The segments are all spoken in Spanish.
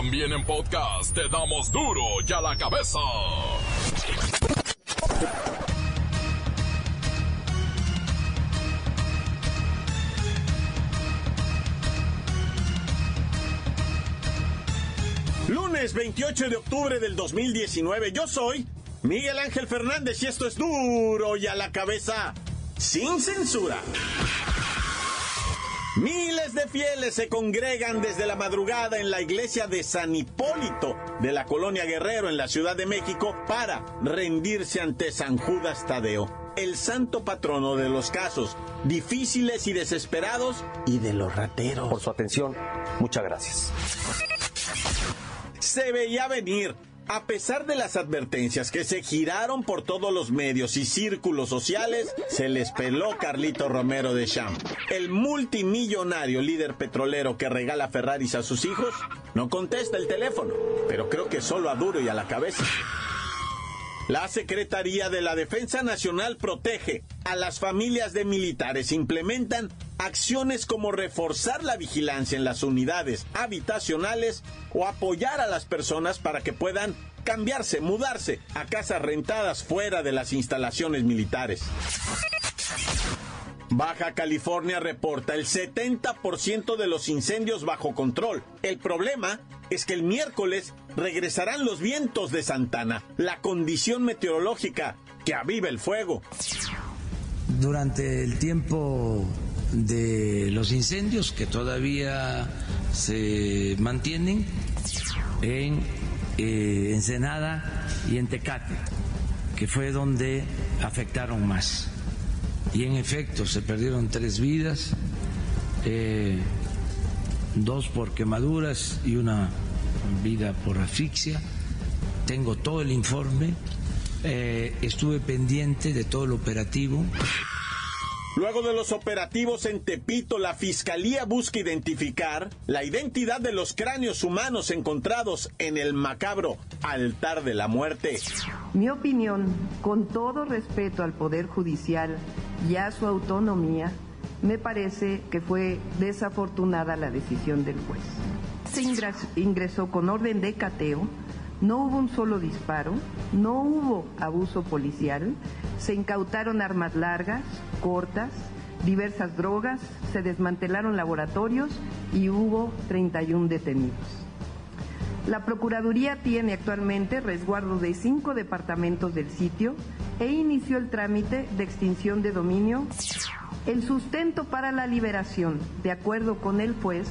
También en podcast te damos duro y a la cabeza. Lunes 28 de octubre del 2019, yo soy Miguel Ángel Fernández y esto es duro y a la cabeza, sin censura. Miles de fieles se congregan desde la madrugada en la iglesia de San Hipólito de la colonia Guerrero en la Ciudad de México para rendirse ante San Judas Tadeo, el santo patrono de los casos difíciles y desesperados y de los rateros. Por su atención, muchas gracias. Se veía venir a pesar de las advertencias que se giraron por todos los medios y círculos sociales, se les peló Carlito Romero de Champ. El multimillonario líder petrolero que regala Ferraris a sus hijos no contesta el teléfono, pero creo que solo a duro y a la cabeza. La Secretaría de la Defensa Nacional protege a las familias de militares, implementan acciones como reforzar la vigilancia en las unidades habitacionales o apoyar a las personas para que puedan cambiarse, mudarse a casas rentadas fuera de las instalaciones militares. Baja California reporta el 70% de los incendios bajo control. El problema es que el miércoles regresarán los vientos de Santana, la condición meteorológica que aviva el fuego. Durante el tiempo de los incendios que todavía se mantienen en eh, Ensenada y en Tecate, que fue donde afectaron más y en efecto se perdieron tres vidas, eh, dos por quemaduras y una vida por asfixia. Tengo todo el informe, eh, estuve pendiente de todo el operativo. Luego de los operativos en Tepito, la Fiscalía busca identificar la identidad de los cráneos humanos encontrados en el macabro altar de la muerte. Mi opinión, con todo respeto al Poder Judicial y a su autonomía, me parece que fue desafortunada la decisión del juez. Se ingresó con orden de cateo, no hubo un solo disparo, no hubo abuso policial, se incautaron armas largas, cortas, diversas drogas, se desmantelaron laboratorios y hubo 31 detenidos. La Procuraduría tiene actualmente resguardo de cinco departamentos del sitio e inició el trámite de extinción de dominio. El sustento para la liberación, de acuerdo con el juez,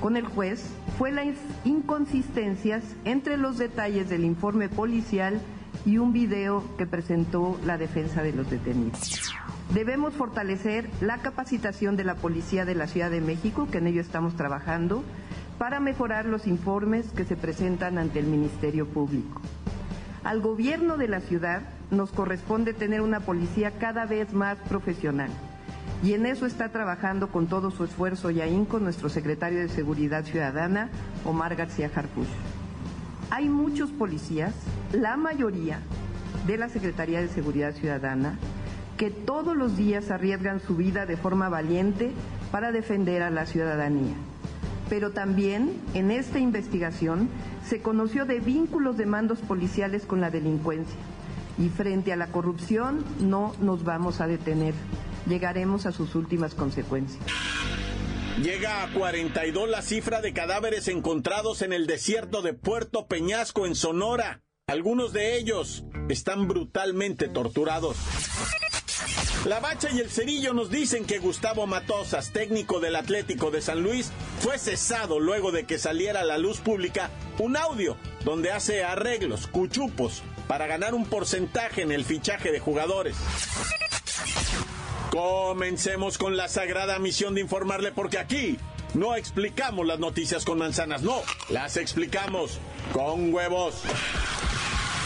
con el juez, fue las inconsistencias entre los detalles del informe policial y un video que presentó la defensa de los detenidos. Debemos fortalecer la capacitación de la Policía de la Ciudad de México, que en ello estamos trabajando, para mejorar los informes que se presentan ante el Ministerio Público. Al gobierno de la ciudad nos corresponde tener una policía cada vez más profesional. Y en eso está trabajando con todo su esfuerzo y ahínco nuestro secretario de Seguridad Ciudadana, Omar García Jarpuz. Hay muchos policías, la mayoría de la Secretaría de Seguridad Ciudadana, que todos los días arriesgan su vida de forma valiente para defender a la ciudadanía. Pero también en esta investigación se conoció de vínculos de mandos policiales con la delincuencia. Y frente a la corrupción no nos vamos a detener. Llegaremos a sus últimas consecuencias. Llega a 42 la cifra de cadáveres encontrados en el desierto de Puerto Peñasco, en Sonora. Algunos de ellos están brutalmente torturados. La Bacha y el Cerillo nos dicen que Gustavo Matosas, técnico del Atlético de San Luis, fue cesado luego de que saliera a la luz pública un audio donde hace arreglos, cuchupos, para ganar un porcentaje en el fichaje de jugadores. Comencemos con la sagrada misión de informarle porque aquí no explicamos las noticias con manzanas, no, las explicamos con huevos.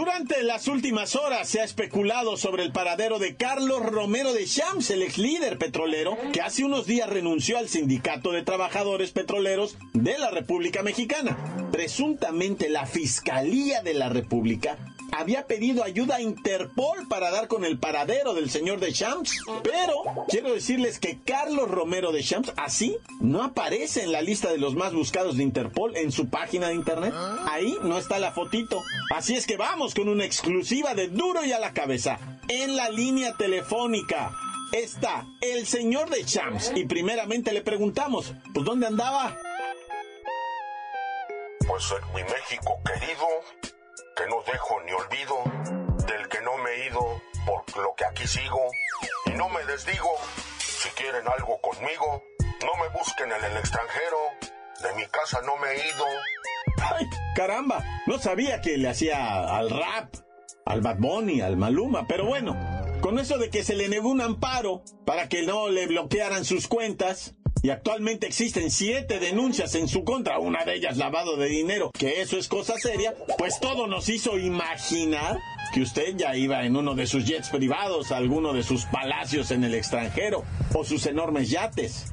Durante las últimas horas se ha especulado sobre el paradero de Carlos Romero de Champs, el ex líder petrolero, que hace unos días renunció al Sindicato de Trabajadores Petroleros de la República Mexicana. Presuntamente la Fiscalía de la República había pedido ayuda a Interpol para dar con el paradero del señor de Champs. Pero quiero decirles que Carlos Romero de Champs, así, no aparece en la lista de los más buscados de Interpol en su página de internet. Ahí no está la fotito. Así es que vamos con una exclusiva de duro y a la cabeza. En la línea telefónica está el señor de Champs. Y primeramente le preguntamos, pues ¿dónde andaba? Pues en mi México querido que no dejo ni olvido, del que no me he ido por lo que aquí sigo, y no me desdigo, si quieren algo conmigo, no me busquen en el extranjero, de mi casa no me he ido. ¡Ay, caramba! No sabía que le hacía al rap, al Bad Bunny, al Maluma, pero bueno, con eso de que se le negó un amparo para que no le bloquearan sus cuentas, y actualmente existen siete denuncias en su contra, una de ellas lavado de dinero, que eso es cosa seria, pues todo nos hizo imaginar que usted ya iba en uno de sus jets privados, alguno de sus palacios en el extranjero, o sus enormes yates.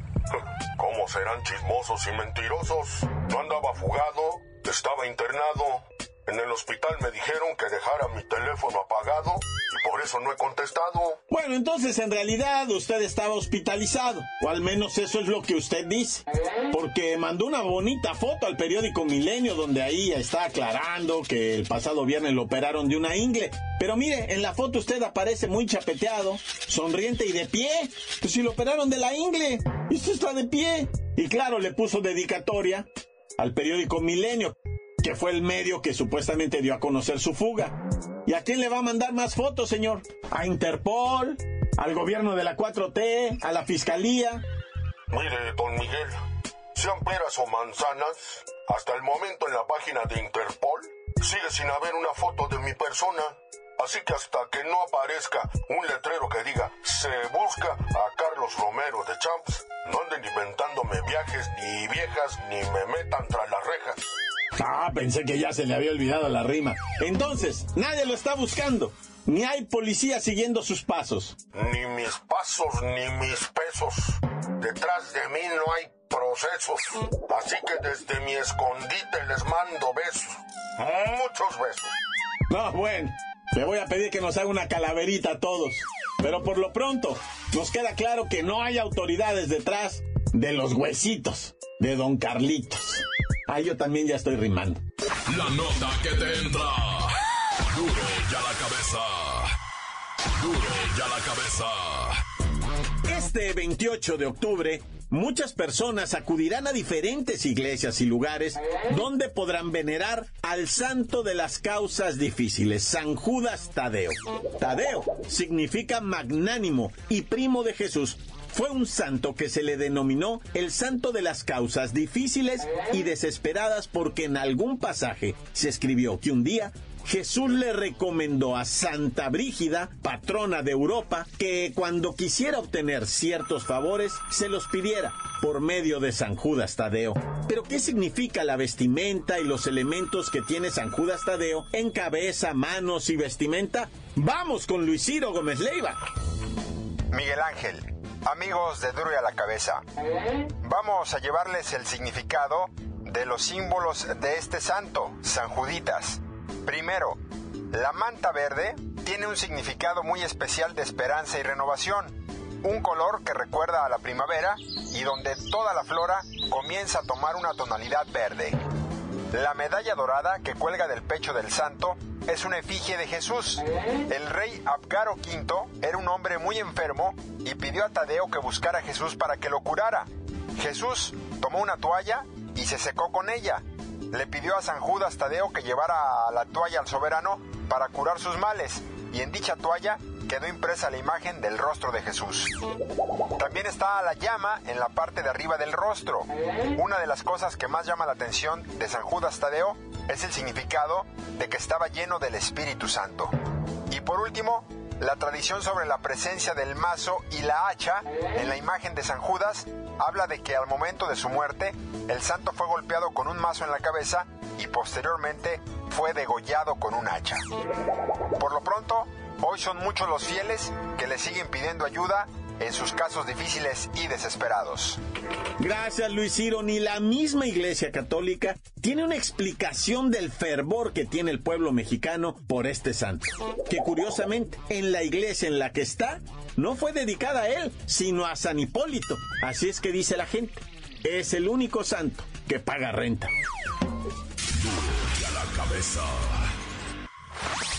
¿Cómo serán chismosos y mentirosos? No andaba fugado, estaba internado. En el hospital me dijeron que dejara mi teléfono apagado y por eso no he contestado. Bueno, entonces en realidad usted estaba hospitalizado, o al menos eso es lo que usted dice, porque mandó una bonita foto al periódico Milenio donde ahí está aclarando que el pasado viernes lo operaron de una ingle. Pero mire, en la foto usted aparece muy chapeteado, sonriente y de pie. Pues si lo operaron de la ingle, y usted está de pie. Y claro, le puso dedicatoria al periódico Milenio que fue el medio que supuestamente dio a conocer su fuga. ¿Y a quién le va a mandar más fotos, señor? ¿A Interpol? ¿Al gobierno de la 4T? ¿A la fiscalía? Mire, don Miguel, sean peras o manzanas, hasta el momento en la página de Interpol sigue sin haber una foto de mi persona. Así que hasta que no aparezca un letrero que diga se busca a Carlos Romero de Champs, no anden inventándome viajes ni viejas ni me metan tras las rejas. Ah, pensé que ya se le había olvidado la rima. Entonces, nadie lo está buscando. Ni hay policía siguiendo sus pasos. Ni mis pasos ni mis pesos. Detrás de mí no hay procesos. Así que desde mi escondite les mando besos. Muchos besos. No, bueno, le voy a pedir que nos haga una calaverita a todos. Pero por lo pronto, nos queda claro que no hay autoridades detrás de los huesitos de don Carlitos. Ah, yo también ya estoy rimando. La nota que te entra. Duro ya la cabeza. Duro ya la cabeza. Este 28 de octubre, muchas personas acudirán a diferentes iglesias y lugares donde podrán venerar al santo de las causas difíciles, San Judas Tadeo. Tadeo significa magnánimo y primo de Jesús, fue un santo que se le denominó el santo de las causas difíciles y desesperadas porque en algún pasaje se escribió que un día Jesús le recomendó a Santa Brígida, patrona de Europa, que cuando quisiera obtener ciertos favores se los pidiera por medio de San Judas Tadeo. Pero ¿qué significa la vestimenta y los elementos que tiene San Judas Tadeo en cabeza, manos y vestimenta? Vamos con Luis Ciro Gómez Leiva. Miguel Ángel, Amigos de Duro a la Cabeza, vamos a llevarles el significado de los símbolos de este santo, San Juditas. Primero, la manta verde tiene un significado muy especial de esperanza y renovación, un color que recuerda a la primavera y donde toda la flora comienza a tomar una tonalidad verde. La medalla dorada que cuelga del pecho del santo es una efigie de Jesús. El rey Abgaro V era un hombre muy enfermo y pidió a Tadeo que buscara a Jesús para que lo curara. Jesús tomó una toalla y se secó con ella. Le pidió a San Judas Tadeo que llevara la toalla al soberano para curar sus males y en dicha toalla quedó impresa la imagen del rostro de Jesús. También está la llama en la parte de arriba del rostro. Una de las cosas que más llama la atención de San Judas Tadeo es el significado de que estaba lleno del Espíritu Santo. Y por último, la tradición sobre la presencia del mazo y la hacha en la imagen de San Judas habla de que al momento de su muerte, el santo fue golpeado con un mazo en la cabeza y posteriormente fue degollado con un hacha. Por lo pronto, hoy son muchos los fieles que le siguen pidiendo ayuda en sus casos difíciles y desesperados. Gracias Luis Ciro, ni la misma Iglesia Católica tiene una explicación del fervor que tiene el pueblo mexicano por este santo, que curiosamente en la iglesia en la que está no fue dedicada a él, sino a San Hipólito. Así es que dice la gente, es el único santo que paga renta. a la cabeza.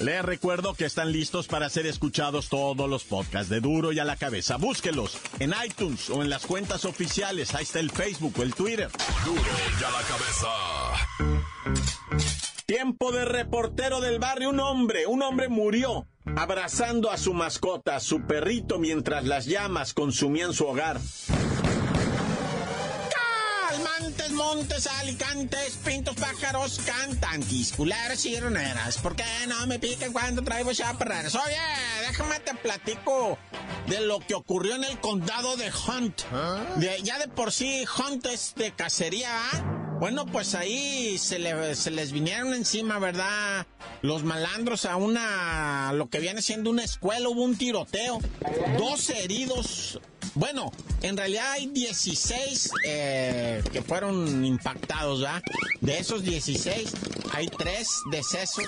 Les recuerdo que están listos para ser escuchados todos los podcasts de Duro y a la cabeza. Búsquelos en iTunes o en las cuentas oficiales. Ahí está el Facebook o el Twitter. Duro y a la cabeza. Tiempo de reportero del barrio. Un hombre, un hombre murió abrazando a su mascota, su perrito, mientras las llamas consumían su hogar. Montes, alicantes, pintos, pájaros, cantantes, culeras y roneras. ¿Por qué no me pican cuando traigo chaparreras? Oye, déjame te platico de lo que ocurrió en el condado de Hunt. ya de por sí, Hunt es de cacería, Bueno, pues ahí se, se les vinieron encima, ¿verdad? Los malandros a una, lo que viene siendo una escuela, hubo un tiroteo. 12 heridos, bueno, en realidad hay 16 eh, que fueron impactados, ¿verdad? De esos 16 hay 3 decesos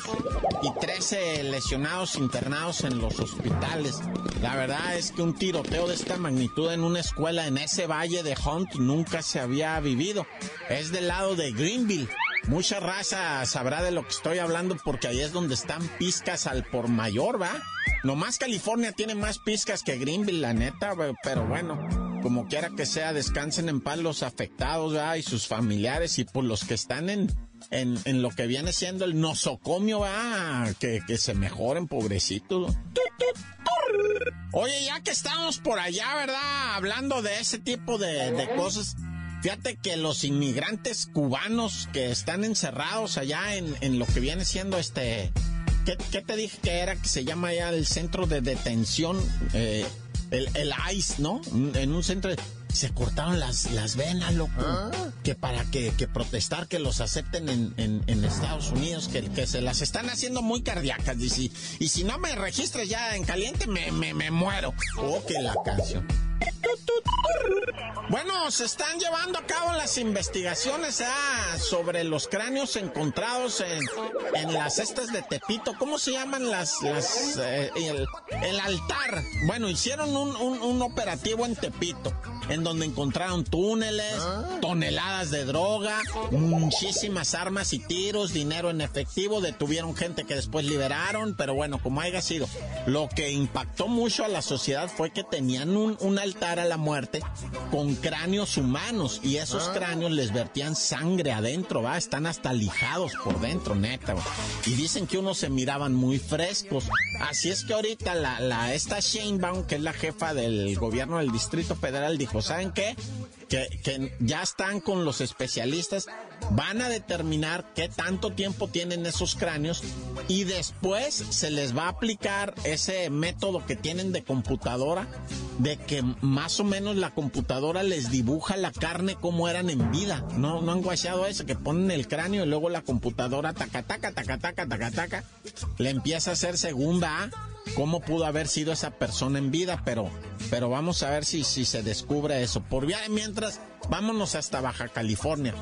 y 13 lesionados internados en los hospitales. La verdad es que un tiroteo de esta magnitud en una escuela en ese valle de Hunt nunca se había vivido. Es del lado de Greenville. Mucha raza sabrá de lo que estoy hablando porque ahí es donde están pizcas al por mayor, ¿va? Nomás California tiene más pizcas que Greenville, la neta, pero bueno, como quiera que sea, descansen en paz los afectados, ¿va? Y sus familiares y pues los que están en, en, lo que viene siendo el nosocomio, ¿va? Que, que se mejoren, pobrecitos. Oye, ya que estamos por allá, ¿verdad? Hablando de ese tipo de, de cosas Fíjate que los inmigrantes cubanos que están encerrados allá en, en lo que viene siendo este... ¿qué, te dije que era? Que se llama ya el centro de detención, eh, el, el ICE, ¿no? En un centro de se cortaron las, las venas, loco. Ah. Que para que, que, protestar que los acepten en, en, en, Estados Unidos, que, que se las están haciendo muy cardíacas. Y si, y si no me registres ya en caliente, me, me, me muero. Oh, que la canción. Bueno, se están llevando a cabo las investigaciones ah, sobre los cráneos encontrados en, en, las cestas de Tepito. ¿Cómo se llaman las, las eh, el, altar? Bueno, hicieron un, un, operativo en Tepito, en donde encontraron túneles, ah. toneladas de droga, muchísimas armas y tiros, dinero en efectivo. Detuvieron gente que después liberaron, pero bueno, como haya sido, lo que impactó mucho a la sociedad fue que tenían un, un altar a la muerte con cráneos humanos y esos ah. cráneos les vertían sangre adentro, va, están hasta lijados por dentro, neta, y dicen que unos se miraban muy frescos. Así es que ahorita la, la esta Baum, que es la jefa del gobierno del Distrito Federal, dijo, ¿saben qué? Que, que ya están con los especialistas van a determinar qué tanto tiempo tienen esos cráneos y después se les va a aplicar ese método que tienen de computadora, de que más o menos la computadora les dibuja la carne como eran en vida. No, no han guachado eso, que ponen el cráneo y luego la computadora taca, taca, taca, taca, taca, taca, le empieza a hacer según va cómo pudo haber sido esa persona en vida, pero, pero vamos a ver si, si se descubre eso. Por mientras, vámonos hasta Baja California.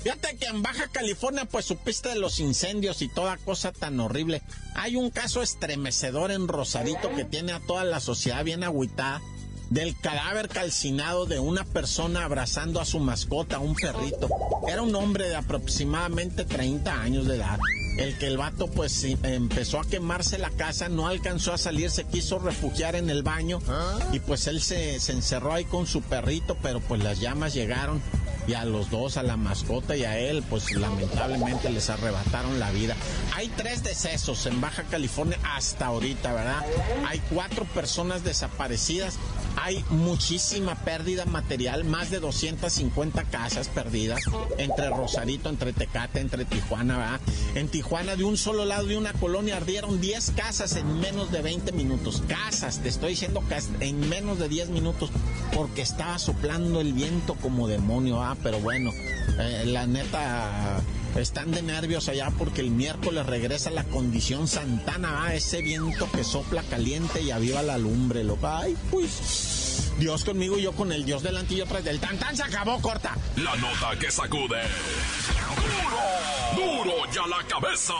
Fíjate que en Baja California, pues supiste de los incendios y toda cosa tan horrible. Hay un caso estremecedor en Rosarito que tiene a toda la sociedad bien agüitada del cadáver calcinado de una persona abrazando a su mascota, un perrito. Era un hombre de aproximadamente 30 años de edad el que el vato pues empezó a quemarse la casa, no alcanzó a salir, se quiso refugiar en el baño ah. y pues él se, se, encerró ahí con su perrito, pero pues las llamas llegaron y a los dos, a la mascota y a él, pues lamentablemente les arrebataron la vida. Hay tres decesos en Baja California hasta ahorita, ¿verdad? Hay cuatro personas desaparecidas, hay muchísima pérdida material, más de 250 casas perdidas entre Rosarito, entre Tecate, entre Tijuana. En Tijuana, de un solo lado de una colonia, ardieron 10 casas en menos de 20 minutos. Casas, te estoy diciendo que en menos de 10 minutos, porque estaba soplando el viento como demonio, ah, pero bueno, eh, la neta están de nervios allá porque el miércoles regresa la condición Santana, ah, ese viento que sopla caliente y aviva la lumbre, lo Ay, pues. Dios conmigo y yo con el Dios delante y yo tras del tan tan se acabó, corta. La nota que sacude. Duro, duro ya la cabeza.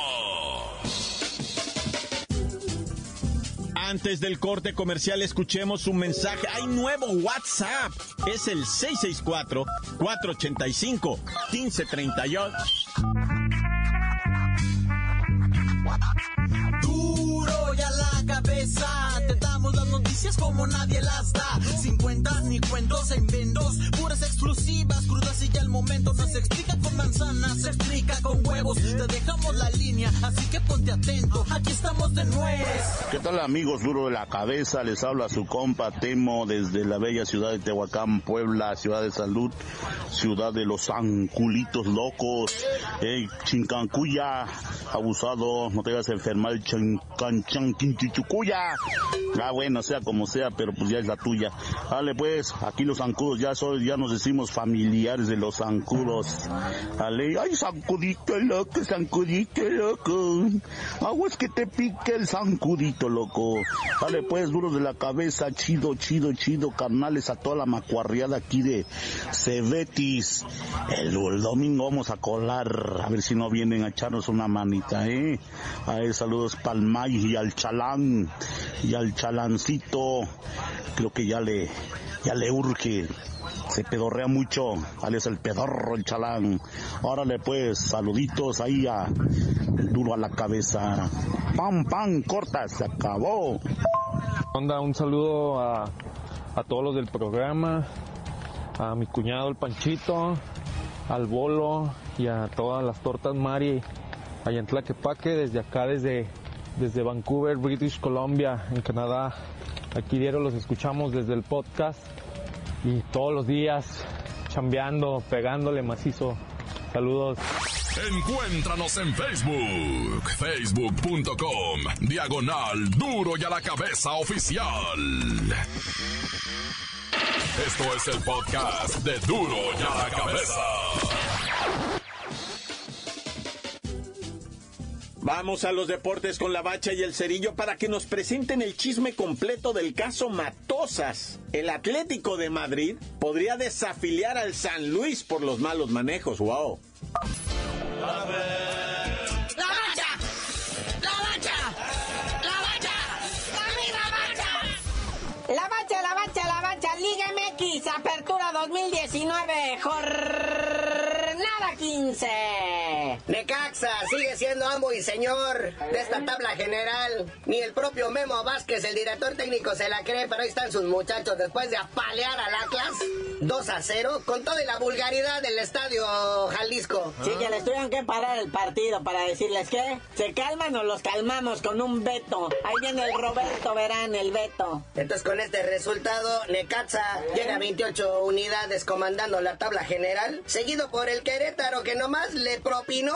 Antes del corte comercial, escuchemos un mensaje. Hay nuevo WhatsApp. Es el 664-485-1538. Noticias como nadie las da. Sin cuentas ni cuentos en vendos. Puras exclusivas, crudas y ya el momento. No se explica con manzanas, se explica con huevos. Te dejamos la línea, así que ponte atento. Aquí estamos de nuez. ¿Qué tal amigos duro de la cabeza? Les habla su compa Temo desde la bella ciudad de Tehuacán, Puebla, ciudad de salud, ciudad de los anculitos locos. Hey, Chincancuya, abusado, no te vayas a enfermar, Chincanchan. Ah, bueno, sea como sea, pero pues ya es la tuya. Dale pues, aquí los zancudos ya soy, ya nos decimos familiares de los zancudos. Dale, ay, zancudito loco, zancudito loco. Aguas que te pique el zancudito loco. Dale pues, duros de la cabeza, chido, chido, chido, carnales a toda la macuarriada aquí de Cebetis. El, domingo vamos a colar, a ver si no vienen a echarnos una manita, eh. Ay, saludos Palmay y al chalán, y al chalancito. Creo que ya le, ya le urge se pedorrea mucho, alias el pedorro, el chalán. Órale pues, saluditos ahí a duro a la cabeza. Pam, pam, corta, se acabó. Onda, un saludo a, a todos los del programa, a mi cuñado el Panchito, al Bolo y a todas las tortas Mari allá en Tlaquepaque, desde acá, desde, desde Vancouver, British Columbia, en Canadá. Aquí diario los escuchamos desde el podcast y todos los días chambeando, pegándole macizo. Saludos. Encuéntranos en Facebook, facebook.com, diagonal duro y a la cabeza oficial. Esto es el podcast de duro y a la cabeza. Vamos a los deportes con la bacha y el cerillo para que nos presenten el chisme completo del caso Matosas. El Atlético de Madrid podría desafiliar al San Luis por los malos manejos. ¡Wow! ¡La Necaxa sigue siendo amo y señor de esta tabla general. Ni el propio Memo Vázquez, el director técnico, se la cree, pero ahí están sus muchachos después de apalear al Atlas 2 a 0 con toda la vulgaridad del estadio Jalisco. Sí, que les tuvieron que parar el partido para decirles que se calman o los calmamos con un veto. Ahí viene el Roberto Verán, el veto. Entonces con este resultado, Necaxa llega a 28 unidades comandando la tabla general, seguido por el Querétaro que nomás le propinó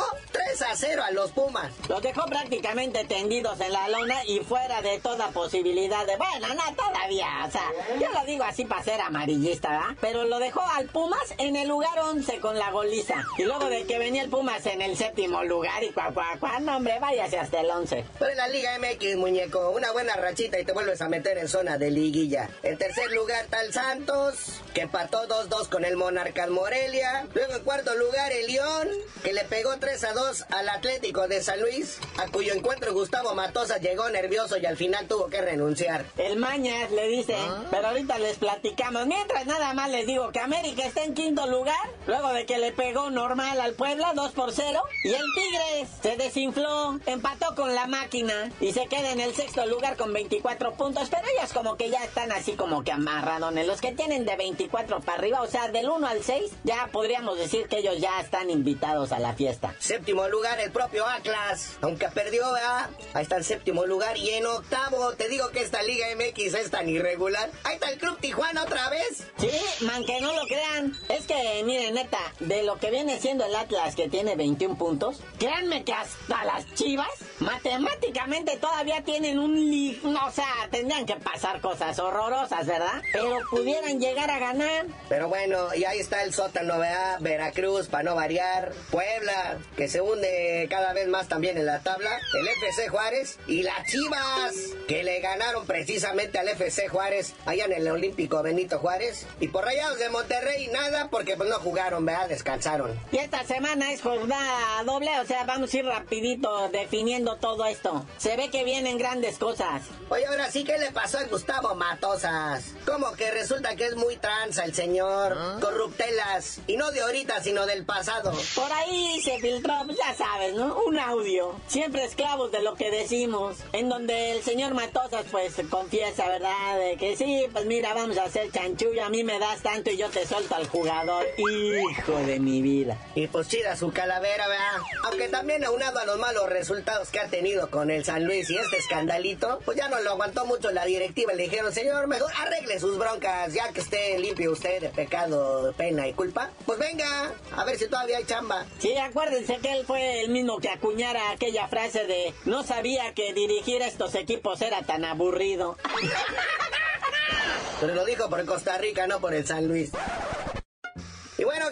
3 a 0 a los Pumas. Los dejó prácticamente tendidos en la lona y fuera de toda posibilidad de... Bueno, no, todavía, o sea, yo lo digo así para ser amarillista, ¿verdad? Pero lo dejó al Pumas en el lugar 11 con la goliza. Y luego de que venía el Pumas en el séptimo lugar y cuá, cuá, cuá, no, hombre, váyase hasta el 11. Pero en la Liga MX, muñeco, una buena rachita y te vuelves a meter en zona de liguilla. En tercer lugar está el Santos, que empató 2-2 con el Monarcas Morelia. Luego en cuarto lugar el León, que le pegó 3 a 2 Al Atlético de San Luis, a cuyo encuentro Gustavo Matosa llegó nervioso y al final tuvo que renunciar. El Mañas le dice, pero ahorita les platicamos. Mientras nada más les digo que América está en quinto lugar, luego de que le pegó normal al Puebla 2 por 0, y el Tigres se desinfló, empató con la máquina y se queda en el sexto lugar con 24 puntos, pero ellos como que ya están así como que amarradones. Los que tienen de 24 para arriba, o sea, del 1 al 6, ya podríamos decir que ellos ya están invitados a la fiesta. Séptimo lugar el propio Atlas, aunque perdió, ¿verdad? ahí está el séptimo lugar y en octavo, te digo que esta Liga MX es tan irregular. Ahí está el Club Tijuana otra vez. Sí, man, que no lo crean. Es que, miren, neta, de lo que viene siendo el Atlas que tiene 21 puntos, créanme que hasta las Chivas, matemáticamente todavía tienen un... Li o sea, tendrían que pasar cosas horrorosas, ¿verdad? Pero pudieran llegar a ganar. Pero bueno, y ahí está el sótano, ¿verdad? Veracruz, para no variar. Puebla, que se hunde cada vez más también en la tabla. El FC Juárez y las Chivas, que le ganaron precisamente al FC Juárez allá en el Olímpico Benito Juárez. Y por Rayados de Monterrey nada, porque pues no jugaron, ¿verdad? Descansaron. Y esta semana es jornada doble, o sea, vamos a ir rapidito definiendo todo esto. Se ve que vienen grandes cosas. Oye, ahora sí, ¿qué le pasó a Gustavo Matosas? Como que resulta que es muy tranza el señor, corruptelas, y no de ahorita, sino del pasado. Por ahí se filtró, pues ya sabes, ¿no? Un audio, siempre esclavos de lo que decimos, en donde el señor Matosas pues confiesa, ¿verdad? De que sí, pues mira, vamos a hacer chanchullo, a mí me das tanto y yo te suelto al jugador. Hijo de mi vida. Y pues chida su calavera, ¿verdad? Aunque también aunado a los malos resultados que ha tenido con el San Luis y este escandalito, pues ya no lo aguantó mucho la directiva. Le dijeron, señor, mejor arregle sus broncas, ya que esté limpio usted de pecado, pena y culpa. Pues venga, a ver si todavía hay chamba. Sí, acuérdense que él fue el mismo que acuñara aquella frase de no sabía que dirigir estos equipos era tan aburrido. Pero lo dijo por Costa Rica, no por el San Luis.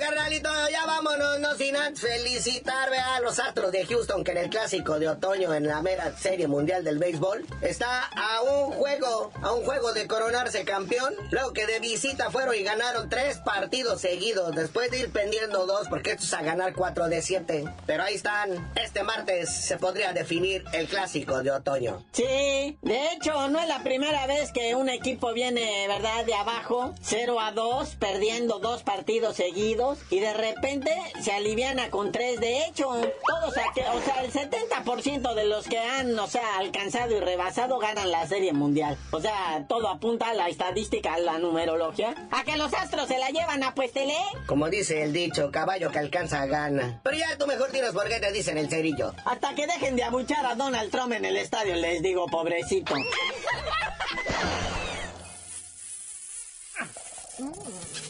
Carnalito, ya vámonos, no sin antes felicitar a los Astros de Houston que en el clásico de otoño en la mera serie mundial del béisbol está a un juego, a un juego de coronarse campeón. Luego que de visita fueron y ganaron tres partidos seguidos después de ir pendiendo dos porque esto es a ganar cuatro de siete. Pero ahí están. Este martes se podría definir el clásico de otoño. Sí, de hecho no es la primera vez que un equipo viene, ¿verdad? De abajo, 0 a 2, perdiendo dos partidos seguidos y de repente se aliviana con tres. De hecho, todos, o sea, el 70% de los que han, o sea, alcanzado y rebasado ganan la Serie Mundial. O sea, todo apunta a la estadística, a la numerología. A que los astros se la llevan a puestele. Como dice el dicho, caballo que alcanza gana. Pero ya tú mejor tienes por qué te dicen el cerillo. Hasta que dejen de abuchar a Donald Trump en el estadio, les digo, pobrecito. Por